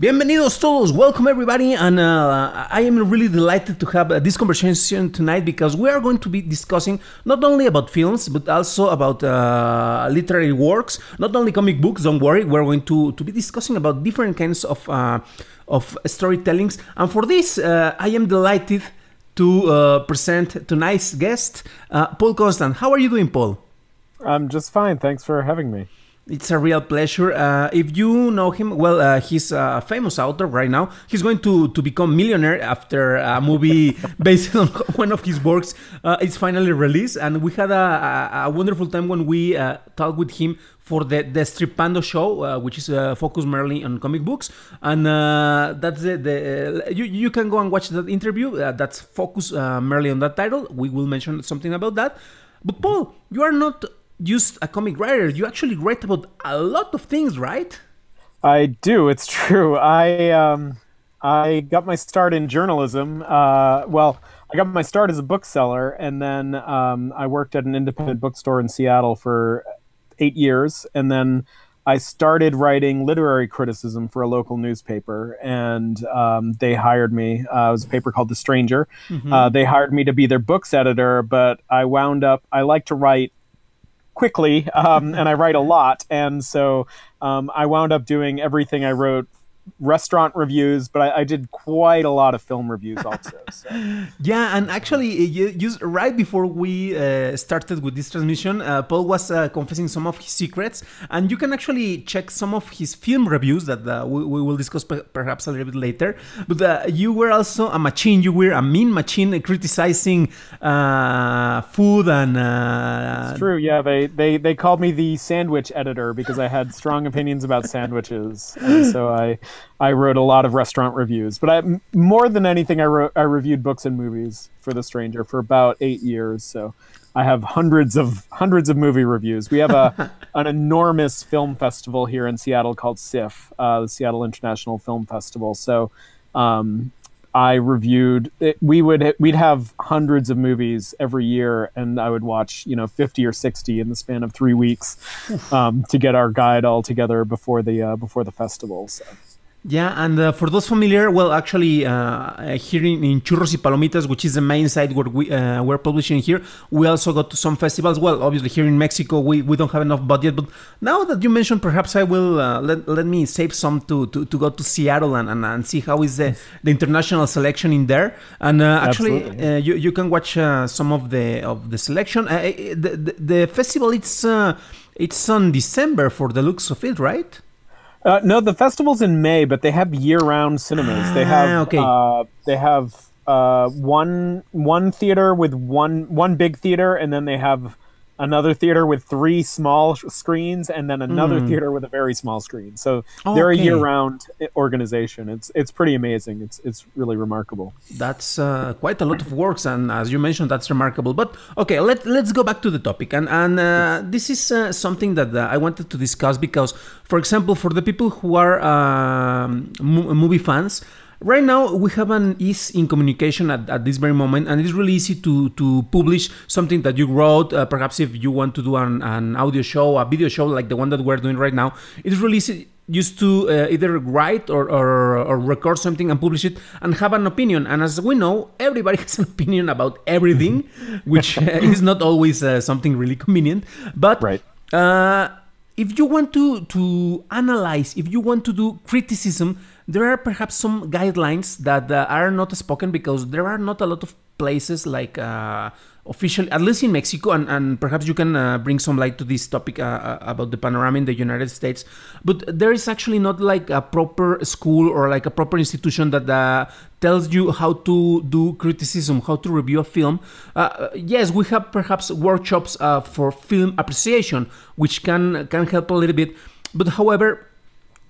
Bienvenidos todos, welcome everybody, and uh, I am really delighted to have uh, this conversation tonight because we are going to be discussing not only about films but also about uh, literary works, not only comic books. Don't worry, we're going to, to be discussing about different kinds of uh, of storytellings. And for this, uh, I am delighted to uh, present tonight's guest, Paul Constant. How are you doing, Paul? I'm just fine. Thanks for having me. It's a real pleasure. Uh, if you know him, well, uh, he's a famous author right now. He's going to, to become millionaire after a movie based on one of his works uh, is finally released. And we had a, a, a wonderful time when we uh, talked with him for the, the Stripando show, uh, which is uh, focused mainly on comic books. And that's the, the you, you can go and watch that interview. that's focused merely on that title. We will mention something about that. But Paul, you are not just a comic writer. You actually write about a lot of things, right? I do. It's true. I um, I got my start in journalism. Uh, well, I got my start as a bookseller, and then um, I worked at an independent bookstore in Seattle for eight years, and then I started writing literary criticism for a local newspaper, and um, they hired me. Uh, it was a paper called The Stranger. Mm-hmm. Uh, they hired me to be their books editor, but I wound up. I like to write quickly, um, and I write a lot, and so um, I wound up doing everything I wrote restaurant reviews, but I, I, did quite a lot of film reviews also. So. yeah, and actually, you, you, right before we uh, started with this transmission, uh, Paul was uh, confessing some of his secrets, and you can actually check some of his film reviews that uh, we, we, will discuss perhaps a little bit later. But uh, you were also a machine. You were a mean machine criticizing uh, food and. it's true. Yeah, they, they they called me the sandwich editor because I had strong opinions about sandwiches, and so I I wrote a lot of restaurant reviews, but I, more than anything, I wrote I reviewed books and movies for The Stranger for about eight years. So I have hundreds of hundreds of movie reviews. We have a an enormous film festival here in Seattle called SIFF, uh, the Seattle International Film Festival. So um, I reviewed. It, we would we'd have hundreds of movies every year, and I would watch you know fifty or sixty in the span of three weeks um, to get our guide all together before the uh, before the festival. So. Yeah, and uh, for those familiar, well, actually, uh, here in, in, Churros y Palomitas, which is the main site where we, uh, we're publishing here, we also go to some festivals. Well, obviously, here in Mexico, we, we don't have enough budget, but now that you mentioned, perhaps I will uh, let, let me save some to, to, to go to Seattle and, and, and see how is the, the international selection in there. And uh, actually, uh, you, you can watch some of the of the selection. the, the, the, festival, it's, it's on December for the looks of it, right? Uh, no, the festival's in May, but they have year-round cinemas. They have ah, okay. uh, they have uh, one one theater with one one big theater, and then they have another theater with three small screens and then another mm. theater with a very small screen. So oh, they're a year-round organization. It's it's pretty amazing. It's it's really remarkable. That's uh, quite a lot of works, and as you mentioned, that's remarkable. But okay, let let's go back to the topic, and and uh, this is uh, something that uh, I wanted to discuss because, for example, for the people who are um, movie fans right now we have an ease in communication at, at this very moment and it's really easy to to publish something that you wrote uh, perhaps if you want to do an, an audio show a video show like the one that we're doing right now it's really easy used to uh, either write or, or, or, record something and publish it and have an opinion. And as we know, everybody has an opinion about everything, which uh, is not always uh, something really convenient. But right. If you want to, to analyze, if you want to do criticism, there are perhaps some guidelines that uh, are not spoken because there are not a lot of places like uh, officially, at least in Mexico, and, and perhaps you can uh, bring some light to this topic uh, uh, about the panorama in the United States. But there is actually not like a proper school or like a proper institution that uh, tells you how to do criticism, how to review a film. Uh, yes, we have perhaps workshops uh, for film appreciation, which can can help a little bit. But however,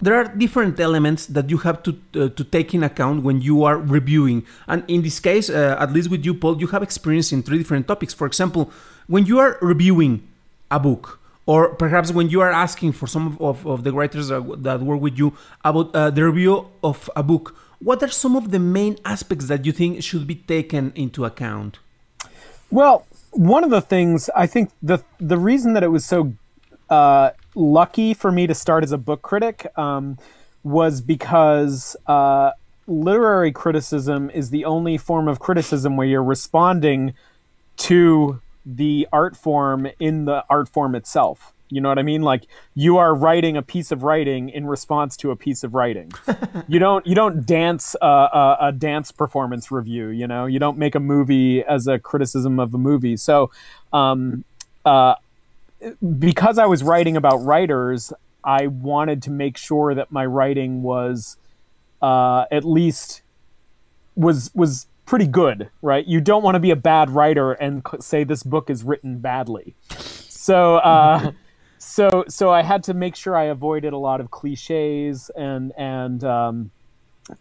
there are different elements that you have to uh, to take in account when you are reviewing. And in this case, uh, at least with you, Paul, you have experience in three different topics. For example, when you are reviewing a book, or perhaps when you are asking for some of, of the writers that, work with you about uh, the review of a book, what are some of the main aspects that you think should be taken into account? Well, one of the things I think the the reason that it was so uh, lucky for me to start as a book critic um, was because uh, literary criticism is the only form of criticism where you're responding to the art form in the art form itself. You know what I mean? Like you are writing a piece of writing in response to a piece of writing. you don't you don't dance uh, a, a, dance performance review. You know you don't make a movie as a criticism of a movie. So um, uh, because I was writing about writers, I wanted to make sure that my writing was uh, at least was was pretty good, right? You don't want to be a bad writer and say this book is written badly. So uh, so so I had to make sure I avoided a lot of cliches and and um,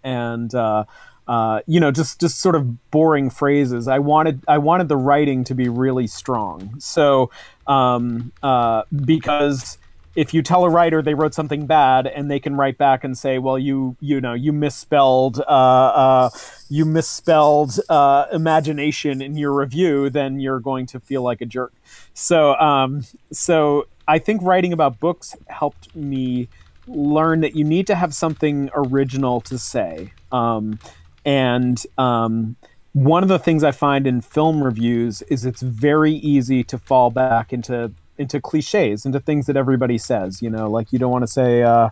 and uh, uh, you know just just sort of boring phrases. I wanted I wanted the writing to be really strong. So um, uh, because if you tell a writer they wrote something bad and they can write back and say well you you know you misspelled uh, uh, you misspelled uh, imagination in your review then you're going to feel like a jerk. So um, so i think writing about books helped me learn that you need to have something original to say. Um, and um, one of the things I find in film reviews is it's very easy to fall back into into cliches, into things that everybody says. You know, like you don't want to say, uh,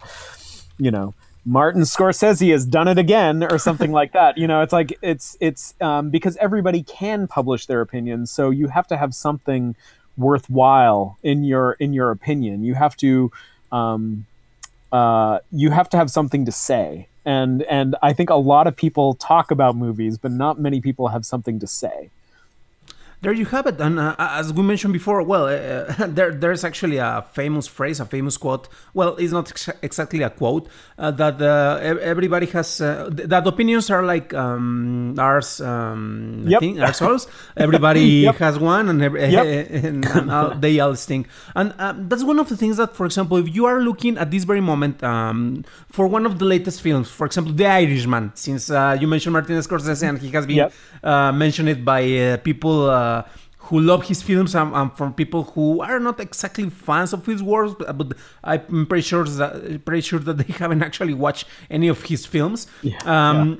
you know, Martin Scorsese has done it again or something like that. You know, it's like it's it's um, because everybody can publish their opinions, so you have to have something worthwhile in your in your opinion. You have to um, uh, you have to have something to say and and I think a lot of people talk about movies, but not many people have something to say there you have it. And uh, as we mentioned before, well, uh, there there's actually a famous phrase, a famous quote. Well, it's not ex- exactly a quote uh, that uh, everybody has. Uh, that opinions are like um, ours. Um, yep. Thing, ourselves. Everybody yep. has one, and, every, yep. and, and all, they all stink. And um, that's one of the things that, for example, if you are looking at this very moment um, for one of the latest films, for example, The Irishman, since uh, you mentioned Martin Scorsese and he has been mentioned it by people uh, who love his films and, and, from people who are not exactly fans of his works, but, but I'm pretty sure that pretty sure that they haven't actually watched any of his films. Yeah, um, yeah.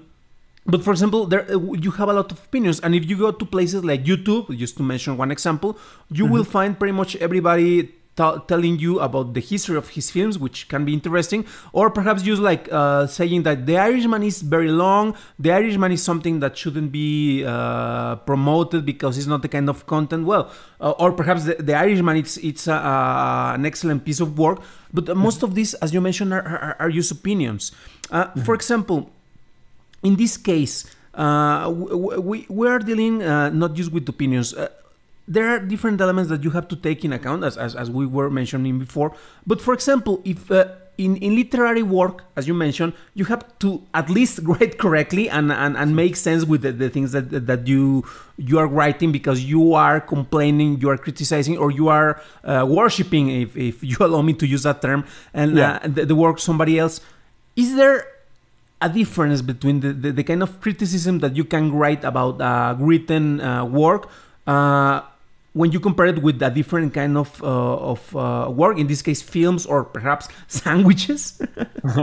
But for example, there you have a lot of opinions, and if you go to places like YouTube, just to mention one example, you mm-hmm. will find pretty much everybody t- telling you about the history of his films, which can be interesting, or perhaps just like uh, saying that The Irishman is very long, The Irishman is something that shouldn't be uh, promoted because it's not the kind of content. Well, uh, or perhaps the, the, Irishman it's it's an excellent piece of work, but most of these, as you mentioned, are, are, are just opinions. Uh, mm-hmm. For example, in this case. Uh, we, we are dealing uh, not just with opinions there are different elements that you have to take in account, as, as, as we were mentioning before. But for example, if uh, in, in literary work, as you mentioned, you have to at least write correctly and, and, and make sense with the, the things that, that you you are writing because you are complaining, you are criticizing, or you are uh, worshiping, if, if you allow me to use that term, and yeah. uh, the, the work somebody else. Is there a difference between the, the, the, kind of criticism that you can write about uh, written uh, work uh, when you compare it with a different kind of uh, of uh, work, in this case, films or perhaps sandwiches?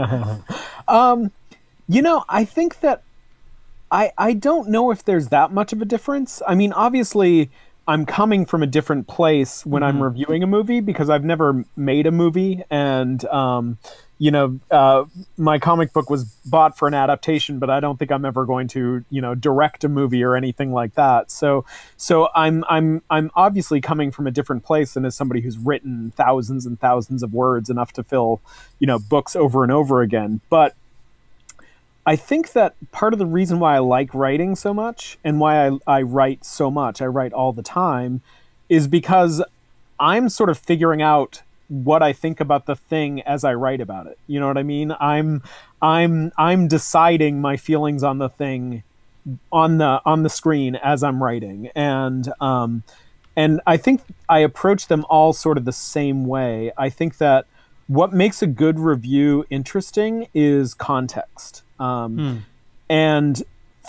um, you know, I think that I I don't know if there's that much of a difference. I mean, obviously, I'm coming from a different place when mm-hmm. I'm reviewing a movie because I've never made a movie, and um, you know, uh, my comic book was bought for an adaptation, but I don't think I'm ever going to, you know, direct a movie or anything like that. So, so I'm I'm I'm obviously coming from a different place than as somebody who's written thousands and thousands of words enough to fill, you know, books over and over again. But I think that part of the reason why I like writing so much and why I, I write so much, I write all the time, is because I'm sort of figuring out what I think about the thing as I write about it. You know what I mean? I'm I'm I'm deciding my feelings on the thing on the on the screen as I'm writing. And um and I think I approach them all sort of the same way. I think that what makes a good review interesting is context. Um, hmm. And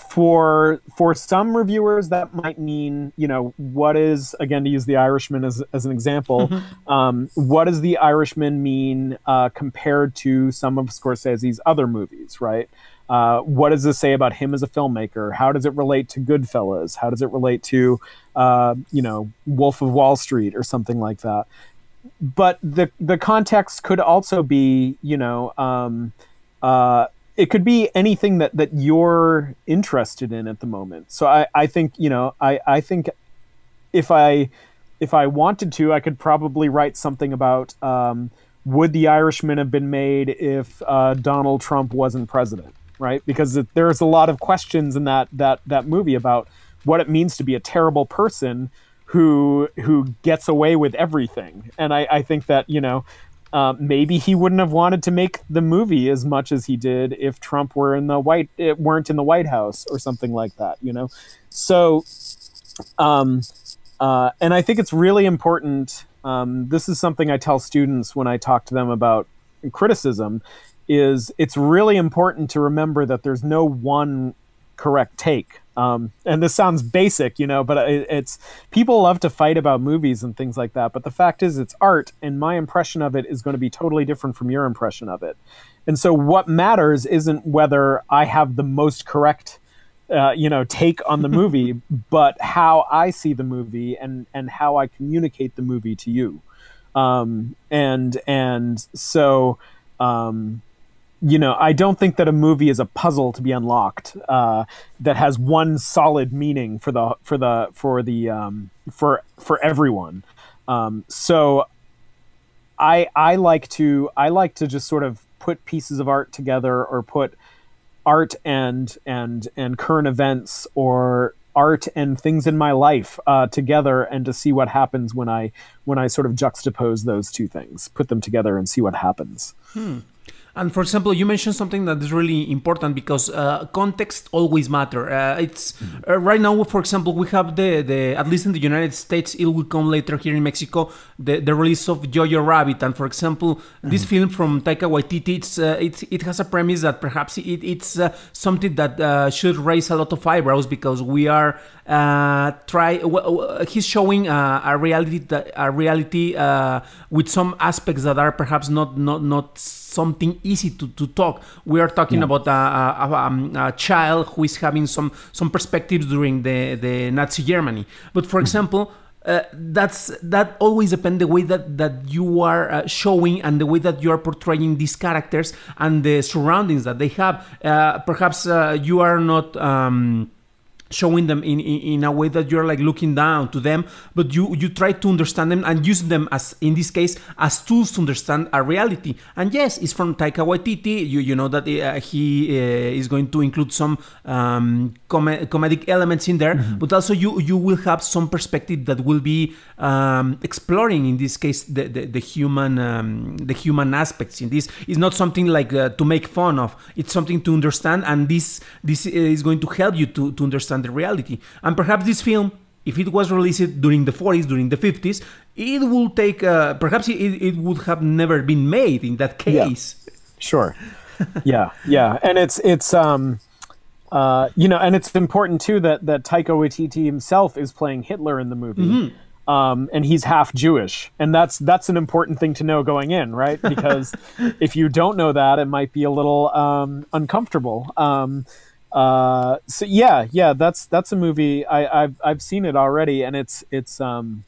for for some reviewers that might mean you know what is again to use the irishman as, as an example mm-hmm. um, what does the irishman mean uh, compared to some of scorsese's other movies right? Uh, what does this say about him as a filmmaker? How does it relate to goodfellas? How does it relate to uh, you know wolf of wall street or something like that? But the the context could also be you know um, uh, it could be anything that that you're interested in at the moment. So I, I think you know I, I think if I if I wanted to, I could probably write something about um, would the Irishman have been made if uh, Donald Trump wasn't president, right? Because it, there's a lot of questions in that that that movie about what it means to be a terrible person who who gets away with everything, and I, I think that you know uh, maybe he wouldn't have wanted to make the movie as much as he did if Trump were in the white it eh, weren't in the White House or something like that. You know, so um, uh, and I think it's really important. Um, this is something I tell students when I talk to them about criticism. Is it's really important to remember that there's no one correct take um, and this sounds basic, you know, but it, it's people love to fight about movies and things like that. But the fact is, it's art, and my impression of it is going to be totally different from your impression of it. And so, what matters isn't whether I have the most correct, uh, you know, take on the movie, but how I see the movie and and how I communicate the movie to you. Um, and and so. Um, you know, I don't think that a movie is a puzzle to be unlocked uh, that has one solid meaning for the for the for the um, for for everyone. Um, so, I I like to I like to just sort of put pieces of art together or put art and and and current events or art and things in my life uh, together and to see what happens when I when I sort of juxtapose those two things, put them together and see what happens. Hmm. And for example, you mentioned something that is really important because uh, context always matter. Uh, it's uh, right now, for example, we have the, the at least in the United States, it will come later here in Mexico, the, the release of Jojo Rabbit. And for example, mm-hmm. this film from Taika Waititi, it's, uh, it, it has a premise that perhaps it, it's uh, something that uh, should raise a lot of eyebrows because we are try. he's showing a reality that a reality with some aspects that are perhaps not not not something easy to, to talk. We are talking yeah. about a, a, a, a, child who is having some some perspectives during the, the Nazi Germany. But for mm-hmm. example, uh, that's that always depends the way that that you are uh, showing and the way that you are portraying these characters and the surroundings that they have. Uh, perhaps uh, you are not. Um, showing them in, in, in, a way that you're like looking down to them but you you try to understand them and use them as in this case as tools to understand a reality. And yes it's from Taika Waititi. You you know that uh, he uh, is going to include some um, com- comedic elements in there mm-hmm. but also you you will have some perspective that will be um, exploring in this case the the, the human um, the human aspects in this. Is not something like uh, to make fun of. It's something to understand and this this is going to help you to to understand understand the reality. And perhaps this film, if it was released during the 40s, during the 50s, it would take, uh, perhaps it, it would have never been made in that case. Yeah. Sure. yeah, yeah. And it's, it's, um, uh, you know, and it's important too that, that Taika Waititi himself is playing Hitler in the movie. Mm-hmm. Um, and he's half Jewish, and that's that's an important thing to know going in, right? Because if you don't know that, it might be a little um, uncomfortable. Um, uh, so yeah, yeah, that's that's a movie I, I've I've seen it already, and it's it's um,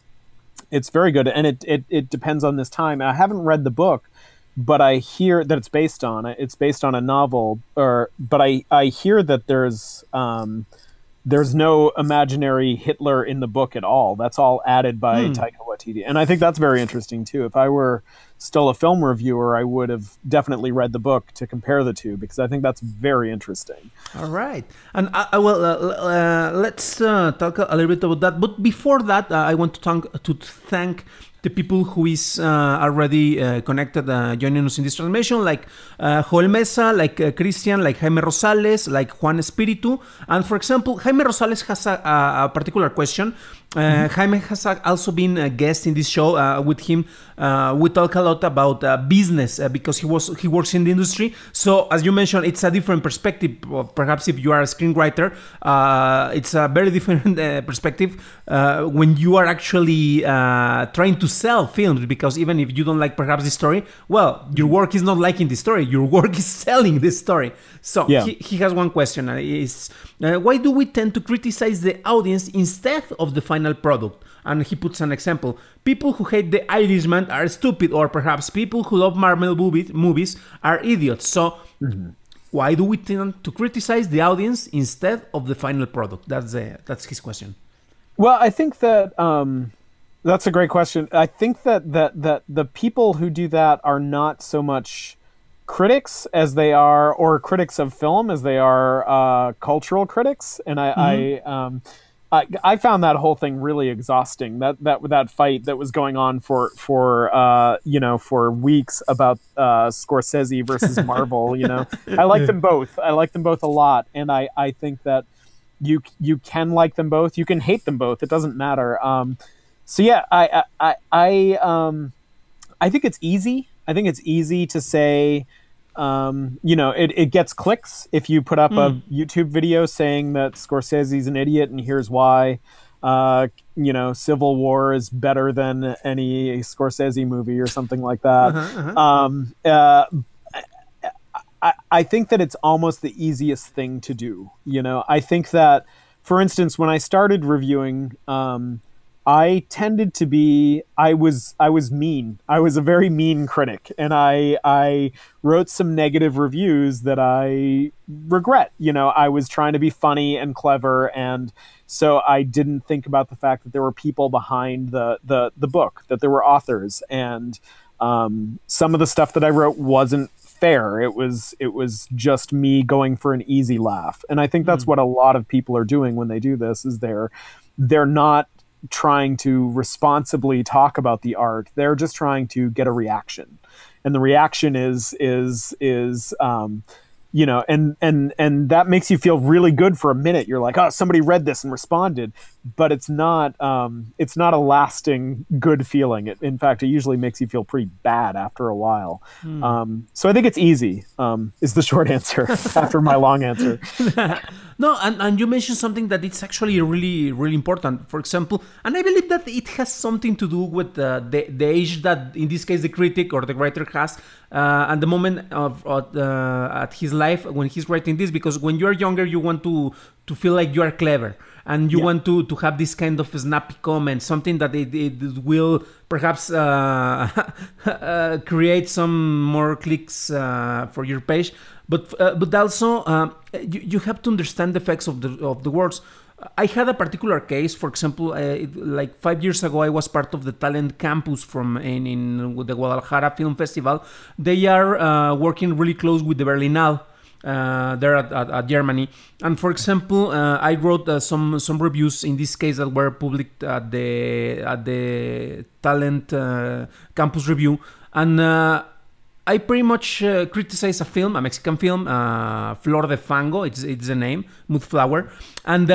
it's very good, and it it it depends on this time. I haven't read the book, but I hear that it's based on it. It's based on a novel, or but I I hear that there's um, there's no imaginary Hitler in the book at all. That's all added by Hmm. Taika Waititi, and I think that's very interesting too. If I were still a film reviewer, I would have definitely read the book to compare the two because I think that's very interesting. All right, and I, I will uh, uh, let's uh, talk a little bit about that. But before that, uh, I want to thank to thank the people who is uh, already uh, connected, uh, joining us in this transmission, like uh, Joel Mesa, like uh, Christian, like Jaime Rosales, like Juan Espiritu, and for example, Jaime Rosales has a, a, a particular question. Uh, Jaime has also been a guest in this show. Uh, with him, uh, we talk a lot about uh, business uh, because he was he works in the industry. So as you mentioned, it's a different perspective. Perhaps if you are a screenwriter, uh, it's a very different uh, perspective uh, when you are actually uh, trying to sell films. Because even if you don't like perhaps the story, well, your work is not liking the story. Your work is selling the story. So Yeah. he, he has one question. Is uh, why do we tend to criticize the audience instead of the final product? And he puts an example: people who hate the Irishman are stupid, or perhaps people who love Marvel movies, are idiots. So. Why do we tend to criticize the audience instead of the final product? That's uh, that's his question. Well, I think that um, that's a great question. I think that, that that the people who do that are not so much critics as they are, or critics of film as they are uh, cultural critics. And I, I, um, I, I found that whole thing really exhausting. That that that fight that was going on for for uh, you know for weeks about uh, Scorsese versus Marvel. you know, I like them both. I like them both a lot, and I I think that you you can like them both you can hate them both it doesn't matter um so yeah i i i um i think it's easy i think it's easy to say um you know it, it gets clicks if you put up a youtube video saying that scorsese's an idiot and here's why. Uh you know civil war is better than any scorsese movie or something like that. Um uh I, I think that it's almost the easiest thing to do. You know, I think that, for instance, when I started reviewing, um, I tended to be I was I was mean. I was a very mean critic, and I I wrote some negative reviews that I regret. You know, I was trying to be funny and clever, and so I didn't think about the fact that there were people behind the the the book, that there were authors, and um, some of the stuff that I wrote wasn't fair. It was it was just me going for an easy laugh. And I think that's what a lot of people are doing when they do this is they're they're not trying to responsibly talk about the art. They're just trying to get a reaction. And the reaction is is is um you know and and and that makes you feel really good for a minute you're like oh somebody read this and responded but it's not um, it's not a lasting good feeling it, in fact it usually makes you feel pretty bad after a while um, so i think it's easy um, is the short answer after my long answer No, and, and you mentioned something that it's actually really, really important. For example, and I believe that it has something to do with uh, the, the age that, in this case, the critic or the writer has uh, at the moment of of, uh, at his life when he's writing this. Because when you are younger, you want to to feel like you are clever and you want to to have this kind of snappy comment, something that it, it will perhaps uh, uh, create some more clicks uh, for your page. But uh, but also uh, you, you have to understand the effects of the of the words. I had a particular case, for example, uh, it, like five years ago, I was part of the talent campus from in, in the Guadalajara Film Festival. They are uh, working really close with the Berlinale uh, there at, at, at Germany. And for example, uh, I wrote uh, some some reviews in this case that were published at the at the talent uh, campus review, and uh, I pretty much uh, criticize a film, a Mexican film, uh, Flor de Fango. It's it's the name, Mood Flower, and.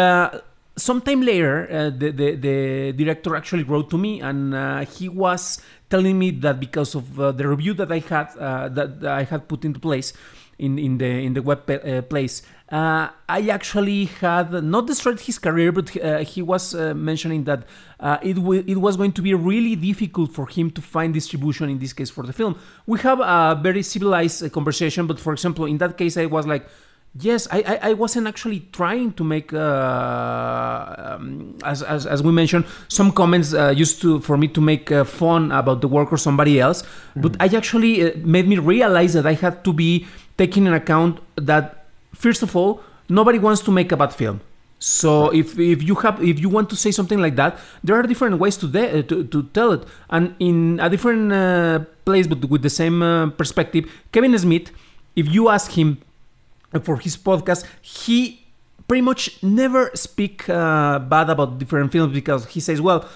Sometime later, the, the the director actually wrote to me, and he was telling me that because of the review that I had that, that I had put into place, in, in the in the web uh, place. Uh, I actually had not destroyed his career, but uh, he was uh, mentioning that uh, it w- it was going to be really difficult for him to find distribution in this case for the film. We have a very civilized uh, conversation, but for example, in that case, I was like. Yes, I, I, I wasn't actually trying to make, uh, um, as, as, as we mentioned, some comments uh, used to for me to make uh, fun about the work or somebody else. Mm-hmm. But I actually uh, made me realize that I had to be taking in account that first of all, nobody wants to make a bad film. So if, if you have if you want to say something like that, there are different ways to de- uh, to, to tell it, and in a different uh, place, but with the same perspective, Kevin Smith, if you ask him for his podcast, he pretty much never speak uh, bad about different films because he says, well,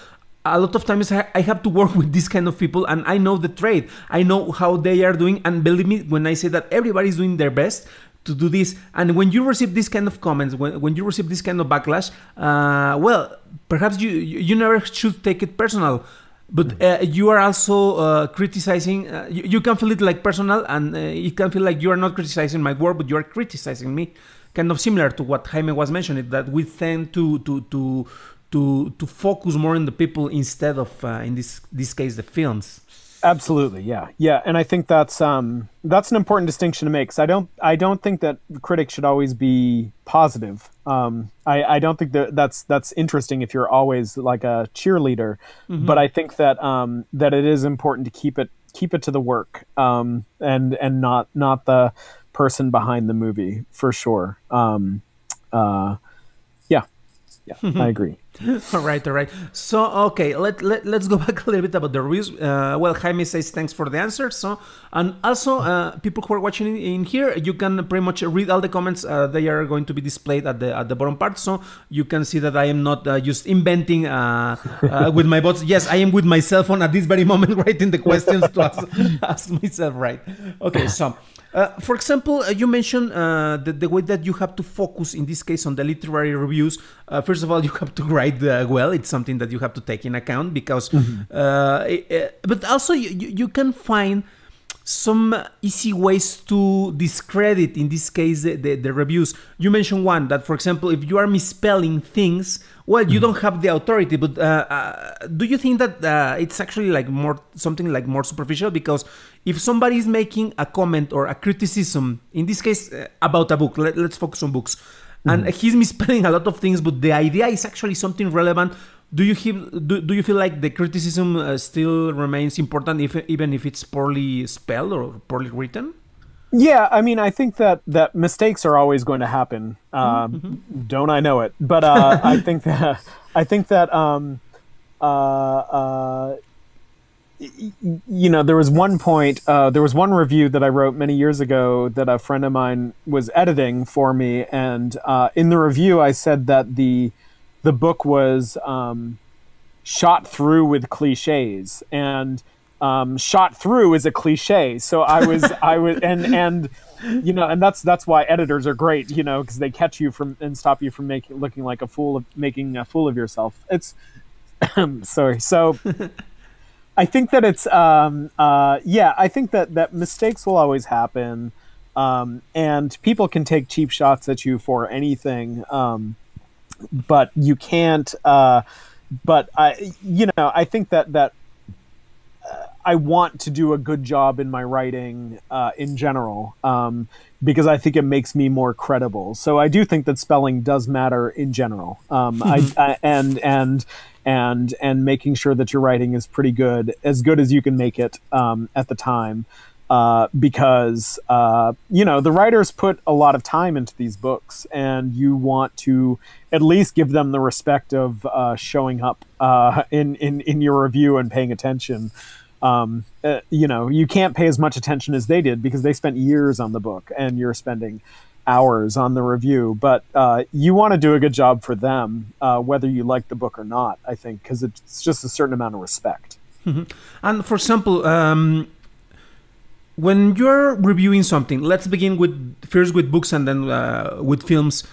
a lot of times I have to work with this kind of people and I know the trade. I know how they are doing. And believe me, when I say that everybody's doing their best to do this, and when you receive this kind of comments, when, when you receive this kind of backlash, uh, well, perhaps you, you never should take it personal but uh, you are also uh, criticizing uh, you, you, can feel it like personal and uh, it can feel like you are not criticizing my work but you are criticizing me kind of similar to what jaime was mentioning that we tend to to to to, to focus more on the people instead of uh, in this this case the films Absolutely, yeah, yeah, and I think that's um, that's an important distinction to make. Because I don't, I don't think that critics should always be positive. Um, I, I don't think that that's that's interesting if you're always like a cheerleader. Mm-hmm. But I think that um, that it is important to keep it keep it to the work um, and and not not the person behind the movie for sure. Um, uh, yeah, I agree. all right, all right. So, okay, let, let, let's go back a little bit about the reviews. Uh, well, Jaime says thanks for the answer. So, and also, uh, people who are watching in here, you can pretty much read all the comments. Uh, they are going to be displayed at the at the bottom part, so you can see that I am not uh, just inventing uh, uh, with my bots. Yes, I am with my cell phone at this very moment writing the questions to ask, ask myself. Right. Okay. So. Uh, for example, uh, you mentioned uh, the, the way that you have to focus in this case on the literary reviews. Uh, first of all, you have to write uh, well. It's something that you have to take in account because, mm-hmm. it, but also you, you can find some easy ways to discredit, in this case, the, the, the, reviews. You mentioned one that, for example, if you are misspelling things, well, you mm. don't have the authority. But uh, uh, do you think that uh, it's actually like more something like more superficial? Because if somebody is making a comment or a criticism, in this case uh, about a book, let, us focus on books, mm. and he's misspelling a lot of things, but the idea is actually something relevant. Do you feel do, do you feel like the criticism uh, still remains important if even if it's poorly spelled or poorly written? Yeah i mean i think that that mistakes are always going to happen. Uh, mm-hmm. don't i know it? But uh, i think that i think that um, uh, uh, you know there was one point uh, there was one review that i wrote many years ago that a friend of mine was editing for me. And in the review i said that the the book was um, shot through with cliches. And um, shot through is a cliche. So i was i was and and you know and that's that's why editors are great you know because they catch you from and stop you from making looking like a fool of making a fool of yourself. It's sorry. So i think that it's um, uh, yeah i think that that mistakes will always happen um, and people can take cheap shots at you for anything um, but you can't. Uh, but I, you know, I think that that uh, I want to do a good job in my writing uh, in general um, because I think it makes me more credible. So I do think that spelling does matter in general. Um, I, I, and and and and making sure that your writing is pretty good, as good as you can make it um, at the time uh, because uh, you know the writers put a lot of time into these books, and you want to at least give them the respect of uh, showing up uh, in, in in your review and paying attention. Um, uh, you know, you can't pay as much attention as they did because they spent years on the book, and you're spending hours on the review. But uh, you want to do a good job for them, whether you like the book or not. I think because it's just a certain amount of respect. Mm-hmm. And for example. Um when you're reviewing something, let's begin with first with books and then uh, with films.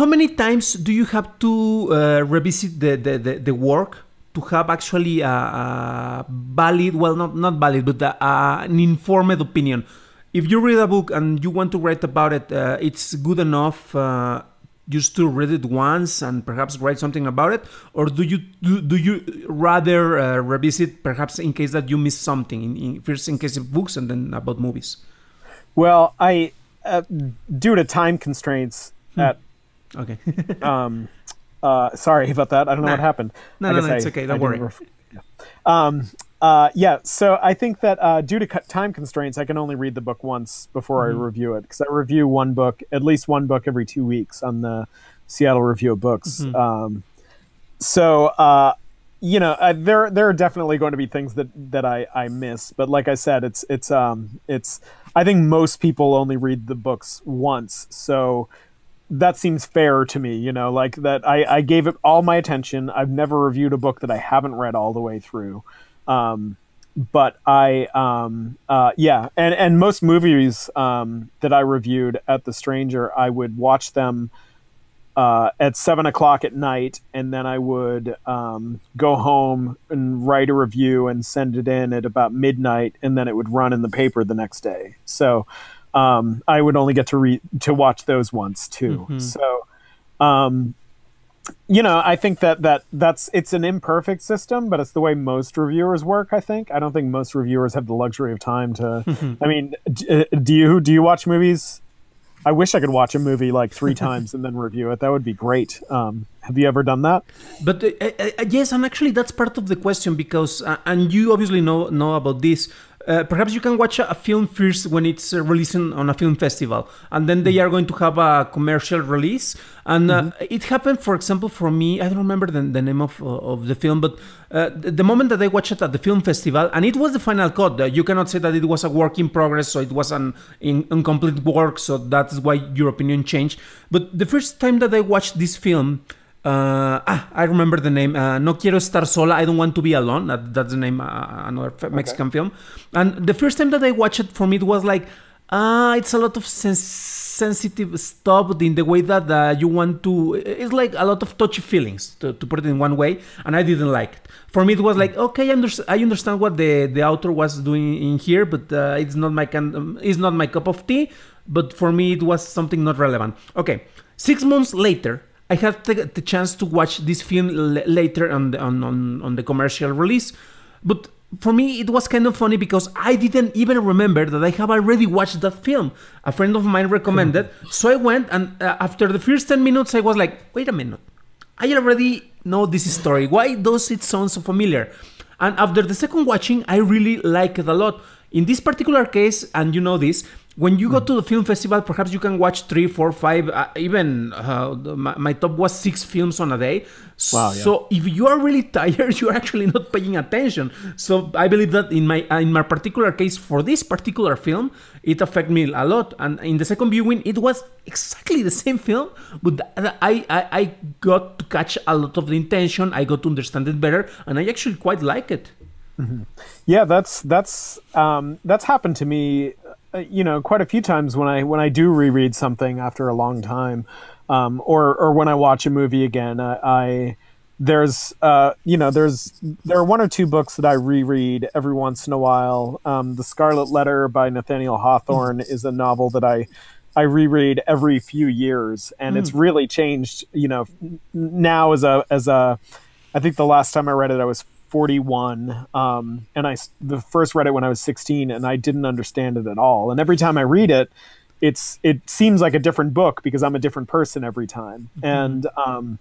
How many times do you have to uh, revisit the, the, the, the, work to have actually a, a, valid, well, not, not valid, but a, an informed opinion? If you read a book and you want to write about it, uh, it's good enough uh, just to read it once and perhaps write something about it or do you do, do you rather uh, revisit perhaps in case that you miss something in, in, first in case of books and then about movies well i uh, due to time constraints Hmm. at Okay. um uh sorry about that i don't know Nah. what happened No, I no, no, it's I- okay, don't didn't worry. ref- yeah. um uh yeah so i think that uh due to cut time constraints i can only read the book once before Mm-hmm. i review it because i review one book at least one book every two weeks on the seattle review of books Mm-hmm. um so uh you know there there are definitely going to be things that that i i miss but like i said it's it's um it's i think most people only read the books once so that seems fair to me you know like that i i gave it all my attention i've never reviewed a book that i haven't read all the way through um but i um uh yeah and and most movies um that i reviewed at the stranger i would watch them uh, at seven o'clock at night, and then I would um, go home and write a review and send it in at about midnight, and then it would run in the paper the next day. So um, I would only get to read to watch those once too. So um, you know, I think that that that's it's an imperfect system, but it's the way most reviewers work. I think I don't think most reviewers have the luxury of time to. I mean, d- uh, do you do you watch movies? I wish I could watch a movie like three times and then review it. That would be great. Um, have you ever done that? But uh, uh, uh, yes, and actually that's part of the question because, uh, and you obviously know know about this. Uh, perhaps you can watch a, film first when it's uh, releasing on a film festival, and then they are going to have a commercial release. And uh, it happened, for example, for me. I don't remember the, the name of, uh, of the film, but uh, the, the moment that I watched it at the film festival, and it was the final cut. Uh, you cannot say that it was a work in progress, so it was an in, incomplete work. So that's why your opinion changed. But the first time that I watched this film. Uh, ah, I remember the name. Uh, no quiero estar sola. I don't want to be alone. That, that's the name. Uh, another f- Mexican film. And the first time that I watched it, for me, it was like, ah, it's a lot of sens- sensitive stuff in the way that uh, you want to. It's like a lot of touchy feelings, to, to put it in one way. And I didn't like it. For me, it was like, okay, I, under- I understand what the, the author was doing in here, but uh, it's not my can- um, it's not my cup of tea. But for me, it was something not relevant. Okay, six months later. I had the, the chance to watch this film later on the, on, on, on the commercial release, but for me it was kind of funny because I didn't even remember that I have already watched that film. A friend of mine recommended, so I went and uh, after the first ten minutes I was like, wait a minute, I already know this story. Why does it sound so familiar? And after the second watching, I really liked it a lot. In this particular case, and you know this, when you go to the film festival, perhaps you can watch three, four, five, uh, even uh, my, my top was six films on a day. Wow, yeah. So if you are really tired, you're actually not paying attention. So I believe that in my uh, in my particular case for this particular film, it affected me a lot. And in the second viewing, it was exactly the same film, but I, I I got to catch a lot of the intention. I got to understand it better, and I actually quite like it. Yeah, that's that's um, that's happened to me, you know, quite a few times when I when I do reread something after a long time, um, or or when I watch a movie again. I, I there's uh, you know there's there are one or two books that I reread every once in a while. Um, the Scarlet Letter by Nathaniel Hawthorne is a novel that I I reread every few years, and it's really changed. You know, now as a as a I think the last time I read it, I was 41, um, and i the first read it when I was 16, and I didn't understand it at all. And every time I read it, it's it seems like a different book because I'm a different person every time. And um,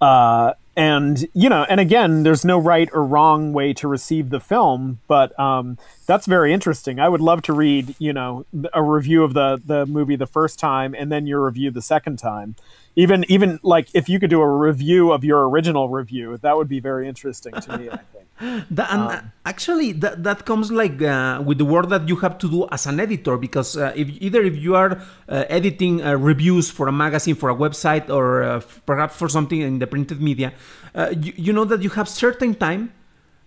uh, and you know, and again, there's no right or wrong way to receive the film, but um, that's very interesting. I would love to read, you know, a review of the the movie the first time, and then your review the second time. Even even like if you could do a review of your original review, that would be very interesting to me. I think. That, and uh, actually, that, that comes like uh, with the work that you have to do as an editor, because uh, if either if you are uh, editing uh, reviews for a magazine, for a website, or uh, perhaps for something in the printed media, uh, you, you know that you have certain time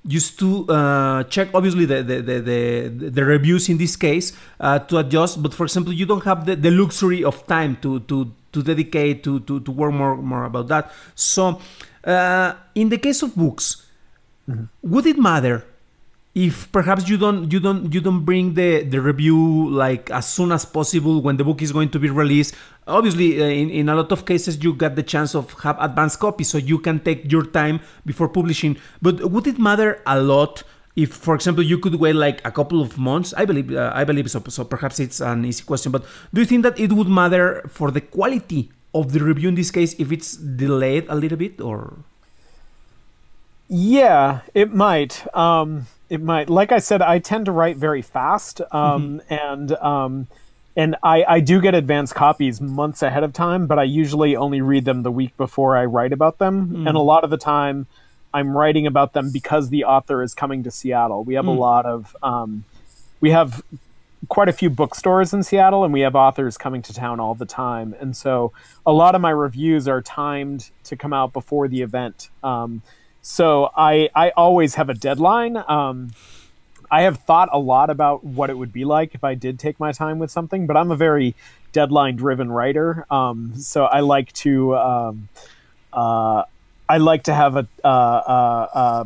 used to uh, check obviously the, the, the, the, the reviews in this case uh, to adjust but for example you don't have the, the luxury of time to, to, to dedicate to, to, to work more, more about that. So uh, in the case of books would it matter if perhaps you don't you don't you don't bring the the review like as soon as possible when the book is going to be released obviously uh, in, in a lot of cases you get the chance of have advanced copies so you can take your time before publishing but would it matter a lot if, for example, you could wait like a couple of months, I believe, uh, I believe so. So perhaps it's an easy question, but do you think that it would matter for the quality of the review in this case if it's delayed a little bit, or? Yeah, it might. Um, it might. Like I said, I tend to write very fast, um, mm-hmm. and um, and I, I do get advance copies months ahead of time, but I usually only read them the week before I write about them. Mm. And a lot of the time, I'm writing about them because the author is coming to Seattle. We have mm. a lot of, um, we have quite a few bookstores in Seattle, and we have authors coming to town all the time. And so a lot of my reviews are timed to come out before the event. Um, so I, I always have a deadline. Um, I have thought a lot about what it would be like if I did take my time with something, but I'm a very deadline driven writer. Um, so I like to um, uh, I like to have a uh, uh, uh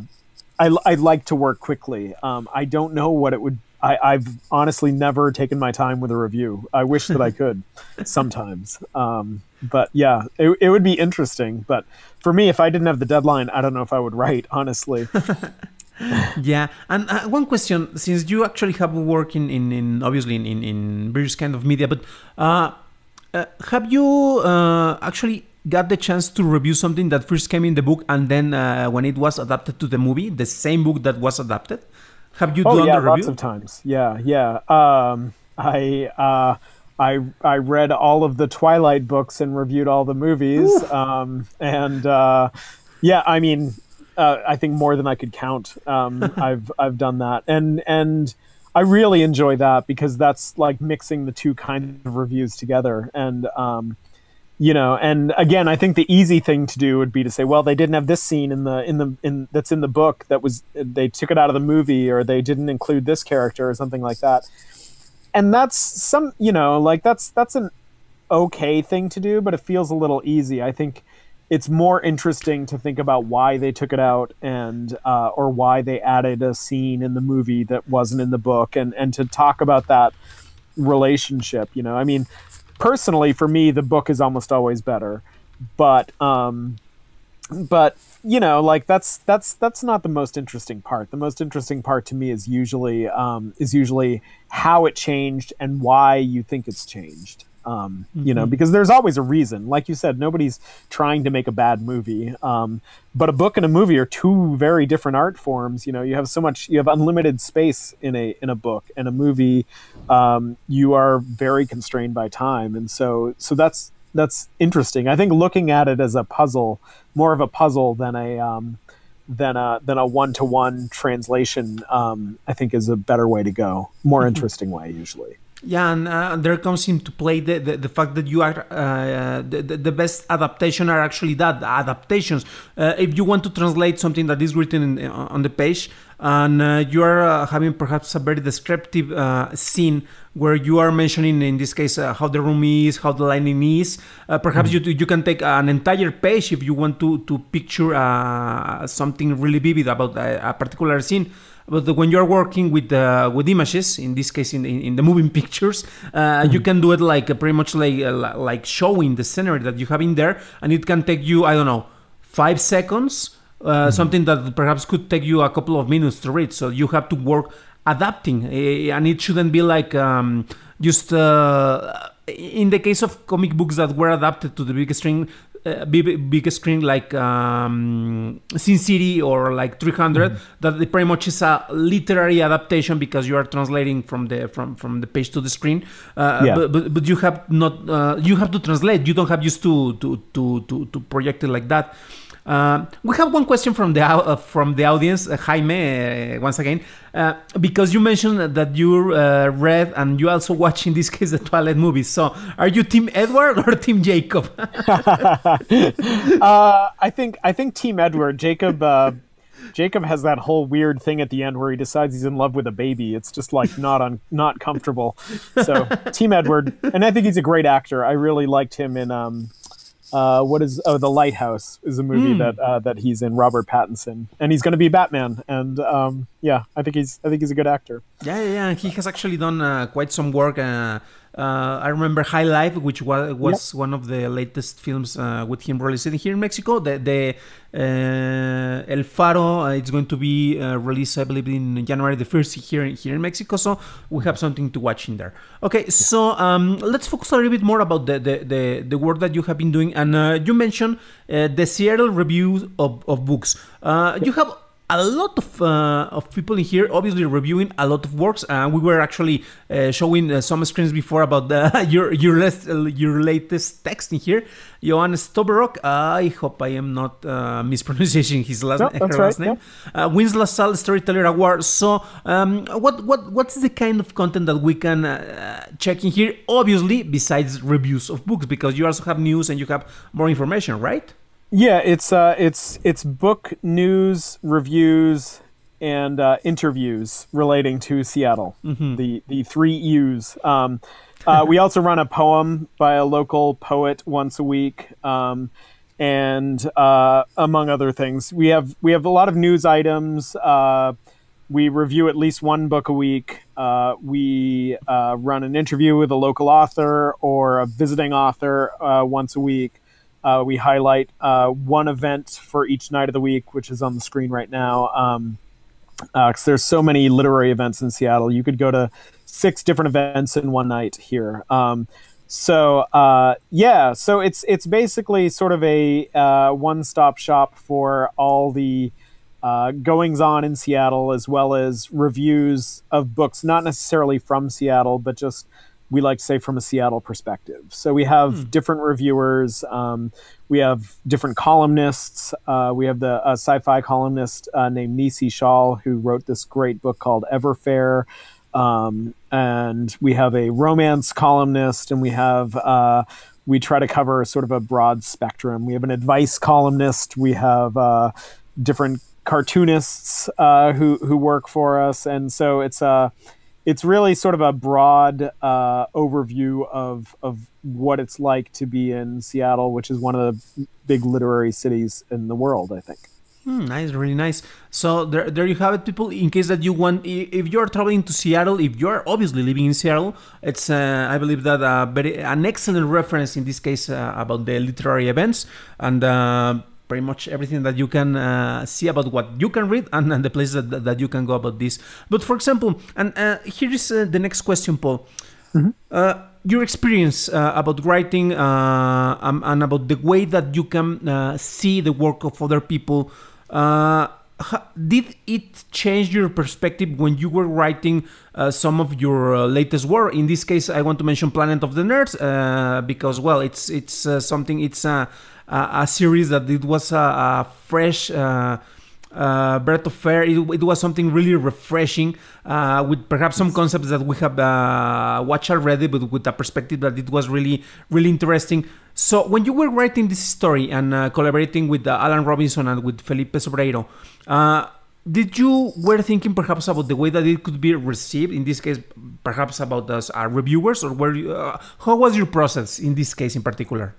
I, I like to work quickly. Um, I don't know what it would. I, have honestly never taken my time with a review. I wish that I could sometimes. Um, but yeah, it, it would be interesting. But for me, if I didn't have the deadline, I don't know if I would write, honestly. yeah, and uh, one question: since you actually have worked in, in, in obviously in, in, in, various kind of media, but uh, uh, have you uh, actually got the chance to review something that first came in the book and then uh, when it was adapted to the movie, the same book that was adapted? Have you oh, done yeah, the review? lots of times. Yeah, yeah. Um, I uh, I I read all of the Twilight books and reviewed all the movies, um, and yeah, I mean uh, I think more than I could count. Um, I've I've done that, and and I really enjoy that because that's like mixing the two kinds of reviews together, and um, you know, and again, I think the easy thing to do would be to say, well, they didn't have this scene in the in the in that's in the book that was they took it out of the movie, or they didn't include this character, or something like that, and that's some you know like that's that's an okay thing to do, but it feels a little easy. I think it's more interesting to think about why they took it out and uh, or why they added a scene in the movie that wasn't in the book and and to talk about that relationship you know i mean personally for me the book is almost always better but um but you know like that's that's that's not the most interesting part the most interesting part to me is usually um is usually how it changed and why you think it's changed um. You know, mm-hmm. because there's always a reason. Like you said, nobody's trying to make a bad movie. Um, but a book and a movie are two very different art forms. You know, you have so much, you have unlimited space in a in a book, and a movie, um, you are very constrained by time. And so, so that's that's interesting. I think looking at it as a puzzle, more of a puzzle than a um, than a than a one to one translation. Um, I think is a better way to go, more mm-hmm. interesting way usually. Yeah, and uh, there comes into play the, the, the fact that you are uh, the, the best adaptation are actually that adaptations. Uh, if you want to translate something that is written in, on the page, and uh, you are uh, having perhaps a very descriptive uh, scene where you are mentioning, in this case, how the room is, how the lighting is. perhaps mm-hmm. you you can take an entire page if you want to to picture something really vivid about a, a particular scene but when you're working with uh, with images, in this case in, in, in the moving pictures, uh, mm-hmm. you can do it like uh, pretty much like uh, like showing the scenery that you have in there, and it can take you I don't know five seconds, uh, mm-hmm. something that perhaps could take you a couple of minutes to read. So you have to work adapting, eh, and it shouldn't be like um, just uh, in the case of comic books that were adapted to the big screen, uh, big, big screen like um, Sin City or like 300 mm-hmm. that it pretty much is a literary adaptation because you are translating from the from from the page to the screen uh, yeah. but, but, but you have not uh, you have to translate you don't have used to to to to, to project it like that uh, we have one question from the uh, from the audience, uh, Jaime, uh, once again, uh, because you mentioned that you uh, read and you also watch in this case the Twilight movies. So, are you Team Edward or Team Jacob? I think I think Team Edward. Jacob. Jacob has that whole weird thing at the end where he decides he's in love with a baby. It's just like not on not comfortable. So Team Edward, and I think he's a great actor. I really liked him in um, uh, what is oh the lighthouse is a movie mm. that uh, that he's in robert pattinson and he's going to be batman and um, yeah i think he's i think he's a good actor yeah yeah, yeah. he has actually done uh, quite some work uh, I remember High Life, which was, was yep. one of the latest films uh, with him released here in Mexico. The, the uh, El Faro, uh, it's going to be uh, released, I believe, in January the 1st here, in, here in Mexico. So we have something to watch in there. Okay, yeah. so um, let's focus a little bit more about the, the, the, the work that you have been doing. And uh, you mentioned the Seattle Review of, of Books. You have a lot of uh, of people in here obviously reviewing a lot of works and uh, we were actually uh, showing uh, some screens before about the, your your, last, uh, your latest text in here. Johannes Stoberok I hope I am not uh, mispronouncing his last, no, her last name. yeah. wins LaSalle Storyteller Award. So um, what what what's the kind of content that we can check in here obviously besides reviews of books because you also have news and you have more information right yeah, it's uh, it's it's book news, reviews, and uh, interviews relating to Seattle. Mm-hmm. The the three U's. Um, uh, we also run a poem by a local poet once a week, um, and uh, among other things, we have we have a lot of news items. Uh, we review at least one book a week. Uh, we run an interview with a local author or a visiting author once a week. Uh, we highlight uh, one event for each night of the week, which is on the screen right now. Um, uh, there's so many literary events in Seattle. You could go to six different events in one night here. Um, so uh, yeah, so it's it's basically sort of a uh, one-stop shop for all the uh, goings on in Seattle, as well as reviews of books, not necessarily from Seattle, but just we like to say from a Seattle perspective. So we have hmm. different reviewers. Um, we have different columnists. Uh, we have the sci-fi columnist uh, named Nisi Shawl who wrote this great book called Everfair. Um, and we have a romance columnist, and we have uh, we try to cover sort of a broad spectrum. We have an advice columnist. We have uh, different cartoonists uh, who who work for us, and so it's a it's really sort of a broad uh, overview of of what it's like to be in Seattle, which is one of the big literary cities in the world. I think. Hmm, nice, really nice. So there, there you have it, people. In case that you want, if you're traveling to Seattle, if you're obviously living in Seattle, it's uh, I believe that uh, very an excellent reference in this case uh, about the literary events and uh, pretty much everything that you can uh, see about what you can read and, and the places that, that you can go about this. But for example, and uh, here is uh, the next question, Paul. Mm-hmm. Uh, your experience uh, about writing uh, um, and about the way that you can see the work of other people. did it change your perspective when you were writing some of your latest work? In this case, I want to mention Planet of the Nerds because, well, it's it's something it's a series that it was a, a fresh uh, uh, breath of air. It, it, was something really refreshing uh, with perhaps some concepts that we have uh, watched already, but with a perspective that it was really, really interesting. So when you were writing this story and uh, collaborating with uh, Alan Robinson and with Felipe Sobreiro, uh, did you were thinking perhaps about the way that it could be received? In this case, perhaps about us, reviewers, or were you, how was your process in this case in particular?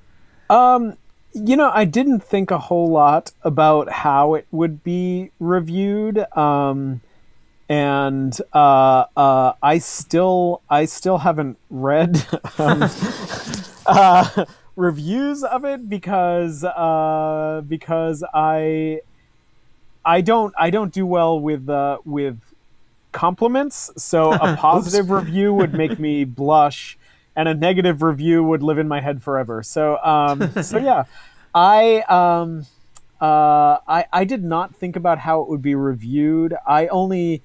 Um, you know, I didn't think a whole lot about how it would be reviewed. Um, and uh, uh, I still I still haven't read um, uh, reviews of it because uh, because I I don't I don't do well with uh, with compliments. So a positive review would make me blush and a negative review would live in my head forever. So, um, so yeah, I, um, uh, I, I did not think about how it would be reviewed. I only,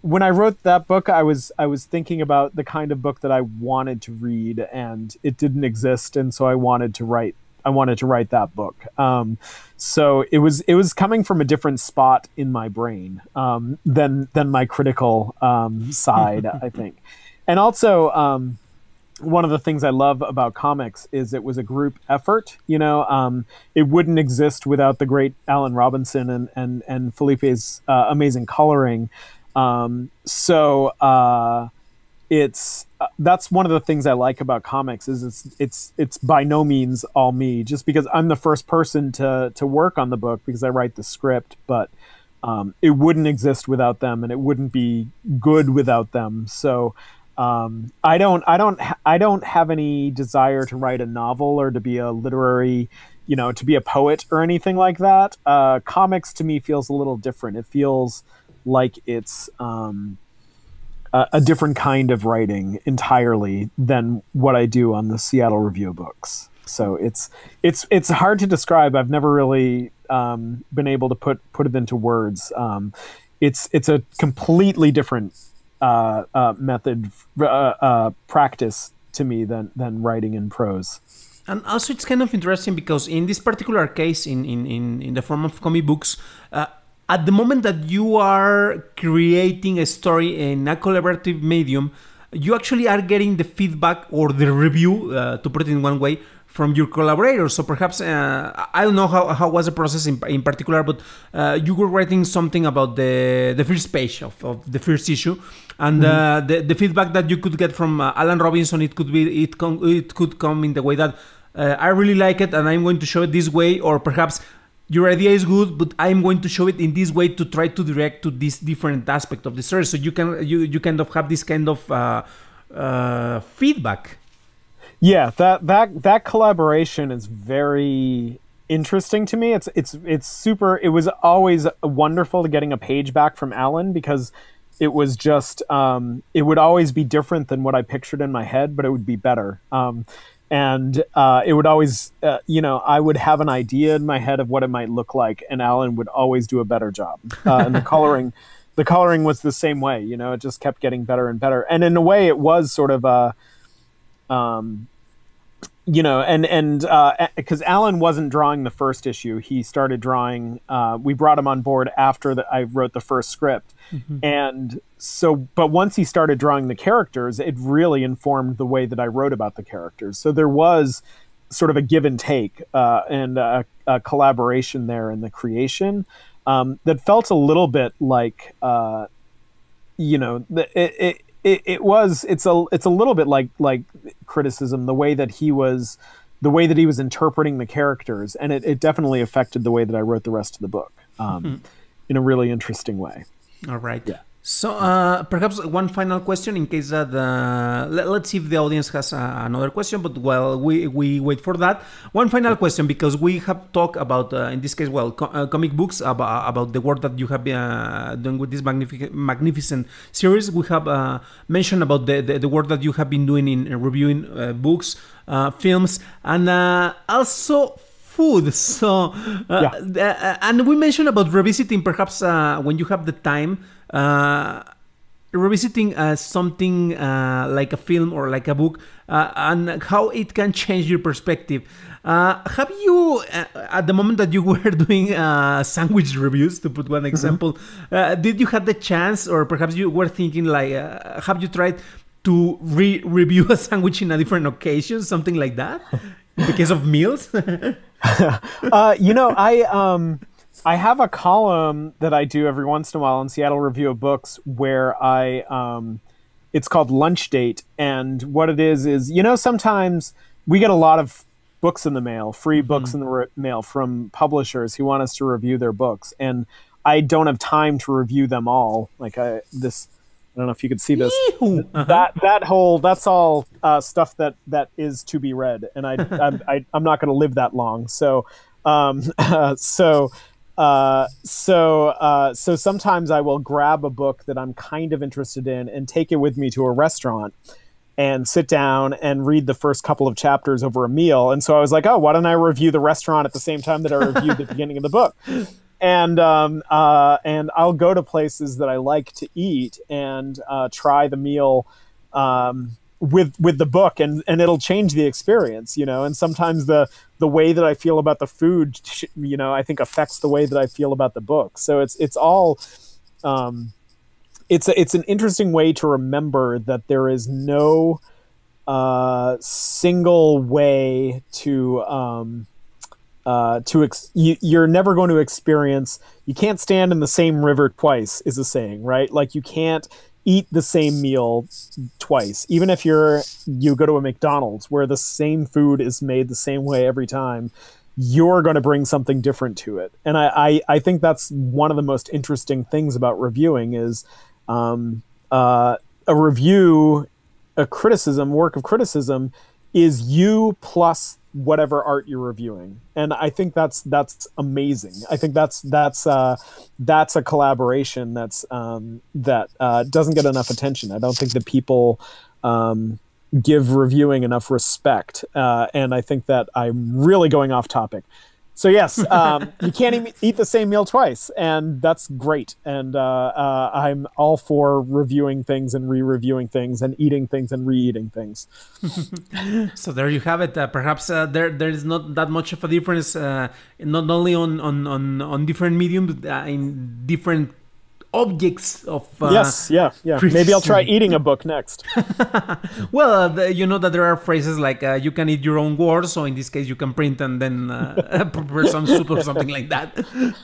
when I wrote that book, I was, I was thinking about the kind of book that I wanted to read and it didn't exist. And so I wanted to write I wanted to write that book. Um, so it was it was coming from a different spot in my brain um, than than my critical um, side, I think. And also, um, one of the things I love about comics is it was a group effort. You know, um, it wouldn't exist without the great Alan Robinson and and and Felipe's uh, amazing coloring. Um, so uh, it's uh, that's one of the things I like about comics is it's it's it's by no means all me. Just because I'm the first person to to work on the book because I write the script, but um, it wouldn't exist without them, and it wouldn't be good without them. So um, I don't, I don't, I don't have any desire to write a novel or to be a literary, you know, to be a poet or anything like that. Uh, comics to me feels a little different. It feels like it's um, a, a different kind of writing entirely than what I do on the Seattle Review Books. So it's it's it's hard to describe. I've never really um, been able to put put it into words. Um, it's it's a completely different uh, uh, method uh, uh, practice to me than than writing in prose. And also, it's kind of interesting because in this particular case, in in in, in the form of comic books. Uh, at the moment that you are creating a story in a collaborative medium, you actually are getting the feedback or the review, uh, to put it in one way, from your collaborators. So perhaps uh, I don't know how, how was the process in, in particular, but uh, you were writing something about the the first page of, of the first issue, and uh, mm-hmm. uh, the the feedback that you could get from uh, Alan Robinson, it could be it it could come in the way that uh, I really like it, and I'm going to show it this way, or perhaps. Your idea is good, but I'm going to show it in this way to try to direct to this different aspect of the story. So you can you you kind of have this kind of feedback yeah, that that that collaboration is very interesting to me. It's it's it's super. It was always wonderful to getting a page back from Alan because it was just um, it would always be different than what I pictured in my head, but it would be better. Um, and uh, it would always, uh, you know, I would have an idea in my head of what it might look like, and Alan would always do a better job. Uh, and the coloring, the coloring was the same way. You know, it just kept getting better and better. And in a way, it was sort of a um, you know, and and because uh, Alan wasn't drawing the first issue, he started drawing. Uh, we brought him on board after that I wrote the first script, mm-hmm. and so. But once he started drawing the characters, it really informed the way that I wrote about the characters. So there was sort of a give and take uh, and a, a, collaboration there in the creation um, that felt a little bit like, uh, you know, it, it it, it was it's a it's a little bit like like criticism the way that he was the way that he was interpreting the characters and it, it definitely affected the way that i wrote the rest of the book um, mm-hmm. in a really interesting way. All right. Yeah so uh, perhaps one final question in case that uh, let, us see if the audience has uh, another question. But while we, we wait for that, one final question because we have talked about uh, in this case, well, co- uh, comic books about, about the work that you have been uh, doing with this magnific- magnificent series. We have mentioned about the, the, the work that you have been doing in reviewing books, films, and also food. So, uh, yeah. uh, and we mentioned about revisiting perhaps uh, when you have the time uh, revisiting uh, something uh, like a film or like a book uh, and how it can change your perspective. Uh, have you, uh, at the moment that you were doing sandwich reviews, to put one mm-hmm. example, mm-hmm. did you have the chance, or perhaps you were thinking like, have you tried to re- review a sandwich in a different occasion, something like that, in the case of meals? you know, I. Um I have a column that I do every once in a while in Seattle Review of Books where I um, it's called Lunch Date, and what it is is you know sometimes we get a lot of books in the mail, free mm-hmm. books in the re- mail from publishers who want us to review their books, and I don't have time to review them all. Like I this. I don't know if you could see this. Uh-huh. That that whole that's all uh, stuff that that is to be read, and I, I'm, I, am not going to live that long. So um, uh, so uh, so uh, so sometimes I will grab a book that I'm kind of interested in and take it with me to a restaurant and sit down and read the first couple of chapters over a meal. And so I was like, oh, why don't I review the restaurant at the same time that I reviewed the beginning of the book? And um, uh, and I'll go to places that I like to eat and uh, try the meal. Um, with with the book and and it'll change the experience you know? And sometimes the the way that i feel about the food you know i think affects the way that i feel about the book. So it's it's all um it's a, it's an interesting way to remember that there is no uh single way to um uh, to ex- you, you're never going to experience you can't stand in the same river twice is a saying right? Like you can't eat the same meal twice even if you're you go to a mcdonald's where the same food is made the same way every time you're going to bring something different to it. And I, I, I think that's one of the most interesting things about reviewing is um, uh, a review a criticism, work of criticism, is you plus whatever art you're reviewing, and I think that's that's amazing. I think that's that's uh, that's a collaboration that's um, that uh, doesn't get enough attention. I don't think that people. Um, give reviewing enough respect uh, and i think that i'm really going off topic so yes, um, you can't eat, the same meal twice, and that's great. And uh, uh, I'm all for reviewing things and re-reviewing things and eating things and re-eating things. so there you have it. Uh, perhaps uh, there there is not that much of a difference, uh, not only on on on, on different mediums, uh, in different objects of uh, yes yeah yeah. maybe i'll try eating a book next. Well uh, the, you know that there are phrases like uh, you can eat your own words so in this case you can print and then uh, prepare some soup or something like that.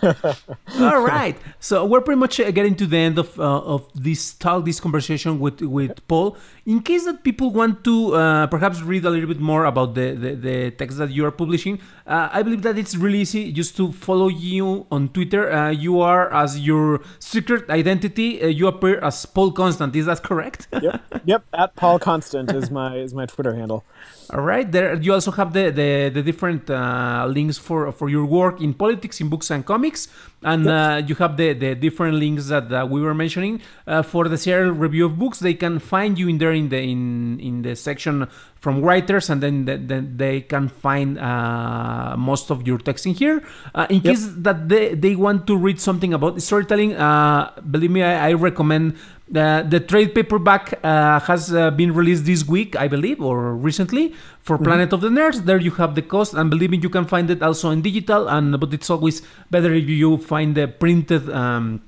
All right. So we're pretty much uh, getting to the end of uh, of this talk this conversation with with paul. In case that people want to perhaps read a little bit more about the the, the text that you are publishing i believe that it's really easy just to follow you on twitter. You are as your secret identity, uh, you appear as Paul Constant. Is that correct? yep. Yep. At Paul Constant is my is my Twitter handle. All right. There, you also have the the, the different uh, links for for your work in politics, in books and comics, and yep. uh, you have the the different links that uh, we were mentioning uh, for the Seattle Review of Books. They can find you in there in the in in the section from writers, and then the, the, they can find uh, most of your text in here. Uh, in yep. case that they they want to read something about storytelling, believe me, I, I recommend uh, the trade paperback uh, has uh, been released this week, I believe, or recently for mm-hmm. Planet of the Nerds. There you have the cost, and believe me, you can find it also in digital. And but it's always better if you find the printed um,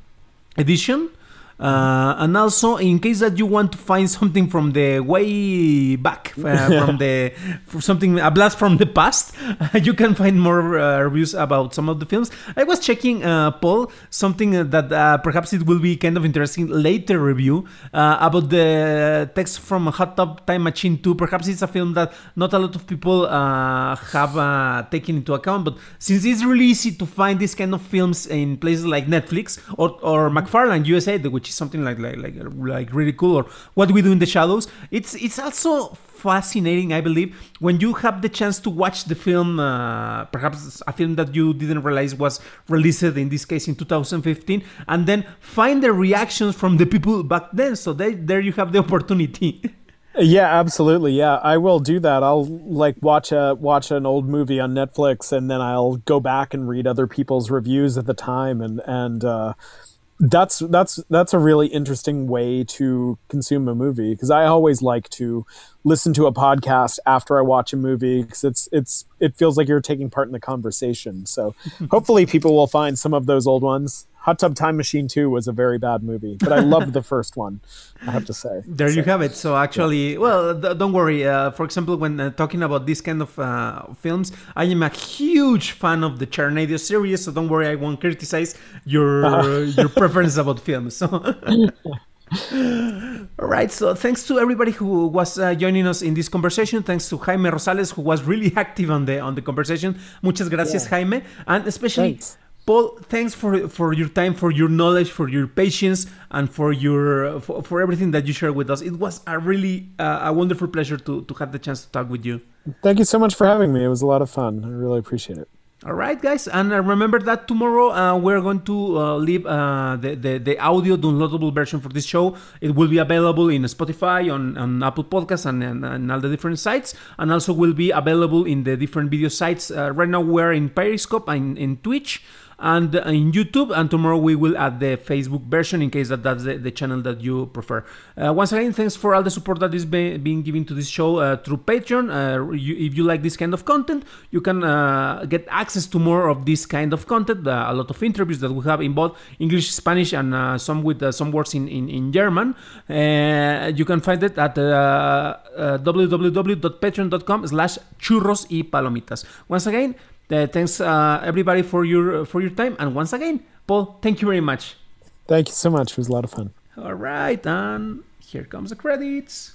edition. Uh, and also, in case that you want to find something from the way back, uh, from the something a blast from the past, you can find more uh, reviews about some of the films. I was checking, uh, Paul, something that uh, perhaps it will be kind of interesting later review uh, about the text from Hot Tub Time Machine 2. Perhaps it's a film that not a lot of people have taken into account, but since it's really easy to find this kind of films in places like Netflix or, or McFarland USA, which which is something like like like like really cool, or what we do in the shadows. It's it's also fascinating, I believe, when you have the chance to watch the film, uh, perhaps a film that you didn't realize was released in this case in 2015, and then find the reactions from the people back then. So they, there you have the opportunity. yeah, absolutely. Yeah, I will do that. I'll like watch a watch an old movie on Netflix, and then I'll go back and read other people's reviews at the time, and and. Uh, that's that's that's a really interesting way to consume a movie because I always like to listen to a podcast after I watch a movie because it's it's it feels like you're taking part in the conversation. So hopefully people will find some of those old ones. Hot Tub Time Machine 2 was a very bad movie, but I loved the first one, I have to say. There so, you have it. So actually, yeah. well, th- don't worry. Uh, for example, when uh, talking about this kind of uh, films, I am a huge fan of the Sharknado series, so don't worry, I won't criticize your your preference about films. So All right, so thanks to everybody who was uh, joining us in this conversation. Thanks to Jaime Rosales, who was really active on the on the conversation. Muchas gracias, yeah. Jaime, and especially thanks. Paul, thanks for for your time, for your knowledge, for your patience, and for your for, for everything that you shared with us. It was a really uh, a wonderful pleasure to to have the chance to talk with you. Thank you so much for having me. It was a lot of fun. I really appreciate it. All right, guys, and uh, remember that tomorrow uh, we're going to uh, leave uh, the, the, the audio downloadable version for this show. It will be available in Spotify, on, on Apple Podcasts, and, and, and, all the different sites, and also will be available in the different video sites. Uh, right now, we're in Periscope and in Twitch and in YouTube. And tomorrow we will add the Facebook version in case that that's the, the channel that you prefer. Uh, once again, thanks for all the support that is be, being given to this show uh, through Patreon. Uh, you, if you like this kind of content, you can uh, get access to more of this kind of content. Uh, a lot of interviews that we have in both English, Spanish, and uh, some with some words in, in, in German. you can find it at www.patreon.com slash churros y palomitas. Once again, uh, thanks uh, everybody for your for your time, and once again, Paul, thank you very much. Thank you so much. It was a lot of fun. All right, and here comes the credits.